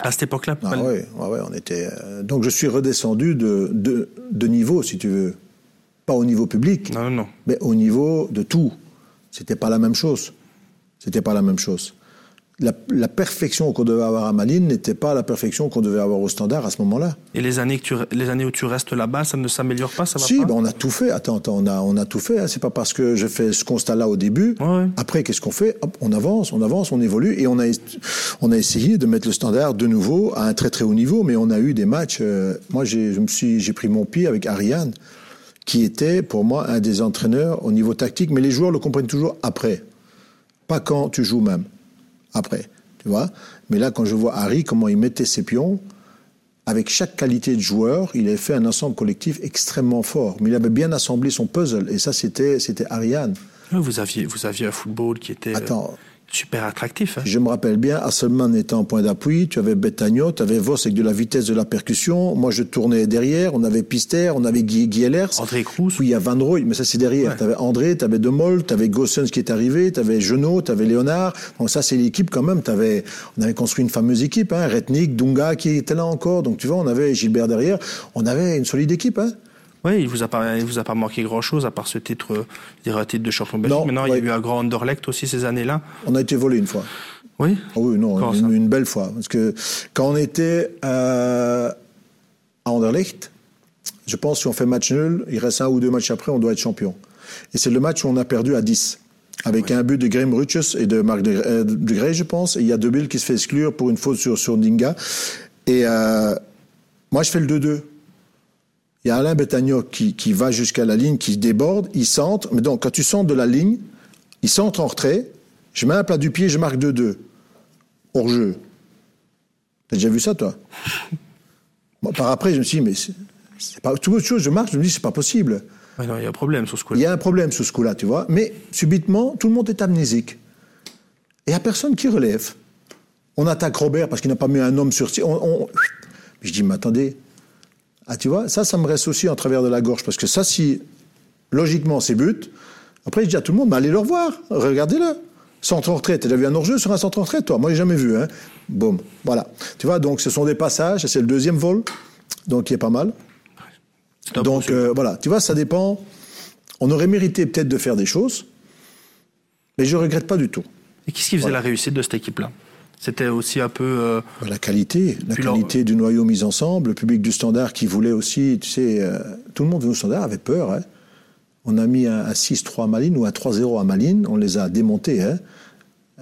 À cette époque-là
Ah oui, ouais, on était. Donc je suis redescendu de, de, de niveau, si tu veux. Pas au niveau public,
Non, non,
mais au niveau de tout. C'était pas la même chose. C'était pas la même chose. La, la perfection qu'on devait avoir à Malines n'était pas la perfection qu'on devait avoir au standard à ce moment-là.
Et les années, que tu, les années où tu restes là-bas, ça ne s'améliore pas, ça va
Si,
pas
ben on a tout fait. Attends, attends, on a, on a tout fait. Hein. C'est pas parce que j'ai fait ce constat-là au début.
Ouais.
Après, qu'est-ce qu'on fait? Hop, On avance, on avance, on évolue. Et on a, on a essayé de mettre le standard de nouveau à un très très haut niveau. Mais on a eu des matchs. euh, moi, je j'ai pris mon pied avec Ariane, qui était pour moi un des entraîneurs au niveau tactique. Mais les joueurs le comprennent toujours après. Pas quand tu joues même. Après. Tu vois Mais là, quand je vois Harry, comment il mettait ses pions, avec chaque qualité de joueur, il avait fait un ensemble collectif extrêmement fort. Mais il avait bien assemblé son puzzle. Et ça, c'était, c'était Ariane.
Ouais, Vous aviez, vous aviez un football qui était
Attends.
Super attractif. hein.
Je me rappelle bien, Hasselmann était en point d'appui, tu avais Betagno, tu avais Voss avec de la vitesse de la percussion, moi je tournais derrière, on avait Pister, on avait Guy, Guy Ehlers,
André Cruz.
puis il y a Van mais ça c'est derrière.
Ouais.
Tu avais André, tu avais De Mol, tu avais Gossens qui est arrivé, tu avais Genot, tu avais Léonard. Donc ça c'est l'équipe quand même, on avait construit une fameuse équipe, hein, Retnik, Dunga qui était là encore, donc tu vois, on avait Gilbert derrière, on avait une solide équipe. Hein.
Oui, il vous a pas, il vous a pas manqué grand chose à part ce titre, euh, titre de champion de Belgique.
Non,
Maintenant, il
ouais.
y a eu un grand Anderlecht aussi ces années-là.
On a été volé une fois.
Oui?
Ah oui, non, une, belle fois. Parce que quand on était euh, à Anderlecht, je pense si on fait match nul, il reste un ou deux matchs après, on doit être champion. Et c'est le match où on a perdu à 10. Avec un but de Graham Rutschus et de Marc de, euh, de Grey, je pense. Et il y a Debil qui se fait exclure pour une faute sur, sur Dinga. Et euh, moi, je fais le 2-2. Il y a Alain Betagno qui, qui va jusqu'à la ligne, qui déborde, il centre. Mais donc, quand tu centres de la ligne, il centre en retrait. Je mets un plat du pied, je marque 2-2 hors jeu. T'as déjà vu ça, toi? (laughs) Par après, je me suis dit, mais c'est pas tout autre chose. Je marque, je me dis, c'est pas possible.
Ouais, il y a un problème sur ce coup
Il y a un problème sur ce coup-là, tu vois. Mais subitement, tout le monde est amnésique. Et il n'y a personne qui relève. On attaque Robert parce qu'il n'a pas mis un homme sur. On, on- Je dis, mais attendez. Ah, tu vois, ça, ça me reste aussi en travers de la gorge. Parce que ça, si, logiquement, c'est but. Après, je dis à tout le monde, mais allez le revoir. Regardez-le. Centre en retrait. T'as déjà vu un hors-jeu sur un centre en retrait, toi Moi, j'ai jamais vu, hein. Boum. Voilà. Tu vois, donc, ce sont des passages. C'est le deuxième vol. Donc, qui est pas mal. Donc euh, voilà, tu vois, ça dépend. On aurait mérité peut-être de faire des choses, mais je regrette pas du tout.
Et qu'est-ce qui faisait la réussite de cette équipe-là? C'était aussi un peu. euh,
La qualité, la
Puis
qualité du noyau mis ensemble, le public du Standard qui voulait aussi, tu sais, euh, tout le monde venu au Standard avait peur. Hein. On a mis un, un 6-3 à Malines ou un 3-0 à Malines, on les a démontés. Hein.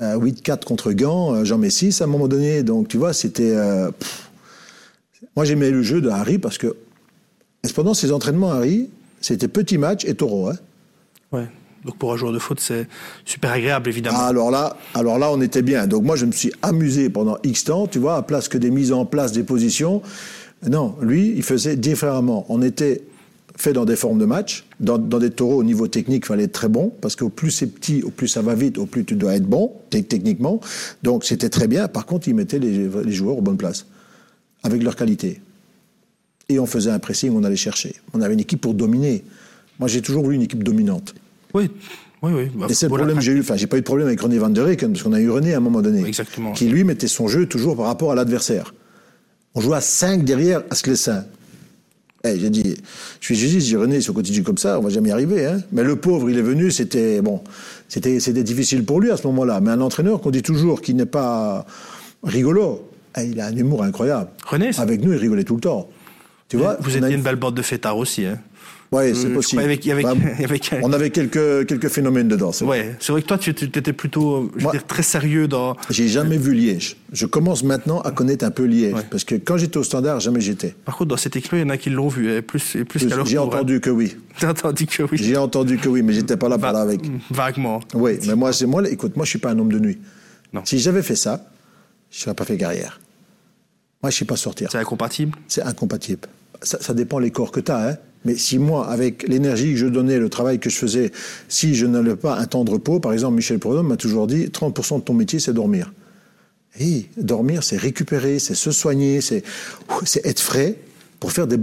Un 8-4 contre Gand, euh, Jean Messis à un moment donné. Donc tu vois, c'était. euh. Moi j'aimais le jeu de Harry parce que et pendant ces entraînements, Harry, c'était petit match et taureau. Hein.
ouais. Donc pour un joueur de foot, c'est super agréable, évidemment.
Ah, alors là, alors là, on était bien. Donc moi, je me suis amusé pendant X temps, tu vois, à place que des mises en place, des positions. Non, lui, il faisait différemment. On était fait dans des formes de match, dans, des taureaux au niveau technique, il fallait être très bon, parce qu'au plus c'est petit, au plus ça va vite, au plus tu dois être bon, te- techniquement. Donc c'était très bien. Par contre, il mettait les, les joueurs aux bonnes places, avec leur qualité. Et on faisait un pressing, on allait chercher. On avait une équipe pour dominer. Moi, j'ai toujours voulu une équipe dominante.
Oui, oui, oui. Bah,
Et c'est le problème que j'ai eu. Enfin, j'ai pas eu de problème avec René Van der Reyken, parce qu'on a eu René à un moment donné.
Exactement.
Qui, lui, mettait son jeu toujours par rapport à l'adversaire. On jouait à 5 derrière à Sclessin. Eh, j'ai dit, je suis dit, j'ai René, si on continue comme ça, on va jamais y arriver, hein. Mais le pauvre, il est venu, c'était, bon, c'était, c'était difficile pour lui à ce moment-là. Mais un entraîneur qu'on dit toujours qu'il n'est pas rigolo, eh, il a un humour incroyable.
René, c'est-
Avec nous, il rigolait tout le temps. Tu vois?
vous étiez
une-
une belle bande de fêtards aussi. Hein.
Ouais, c'est
je
possible.
crois avec- avec-
Bah, (laughs)
avec-
on avait quelques, quelques phénomènes dedans, c'est vrai.
Ouais, c'est vrai que toi, tu étais plutôt, je veux
Moi-
dire, très sérieux dans.
J'ai jamais vu Liège. Je commence maintenant à connaître un peu Liège.
Ouais.
Parce que quand j'étais au standard, jamais j'étais.
Par contre, dans cette équipe il y en a qui l'ont vu, et plus, et plus leur
J'ai
tour,
entendu que oui. (laughs)
hein. T'as entendu que oui.
J'ai entendu que oui, mais j'étais pas là pour
Va-
là avec.
Vaguement.
Oui, mais moi, c'est moi. Écoute, moi, je suis pas un homme de nuit.
Non.
Si j'avais fait ça, je serais pas fait carrière. Moi, je sais pas sortir.
C'est incompatible?
C'est incompatible. Ça, ça dépend les corps que tu as. Hein. Mais si moi, avec l'énergie que je donnais, le travail que je faisais, si je n'avais pas un temps de repos, par exemple, Michel Proudhon m'a toujours dit 30% de ton métier, c'est dormir. Et dormir, c'est récupérer, c'est se soigner, c'est être frais pour faire des bonnes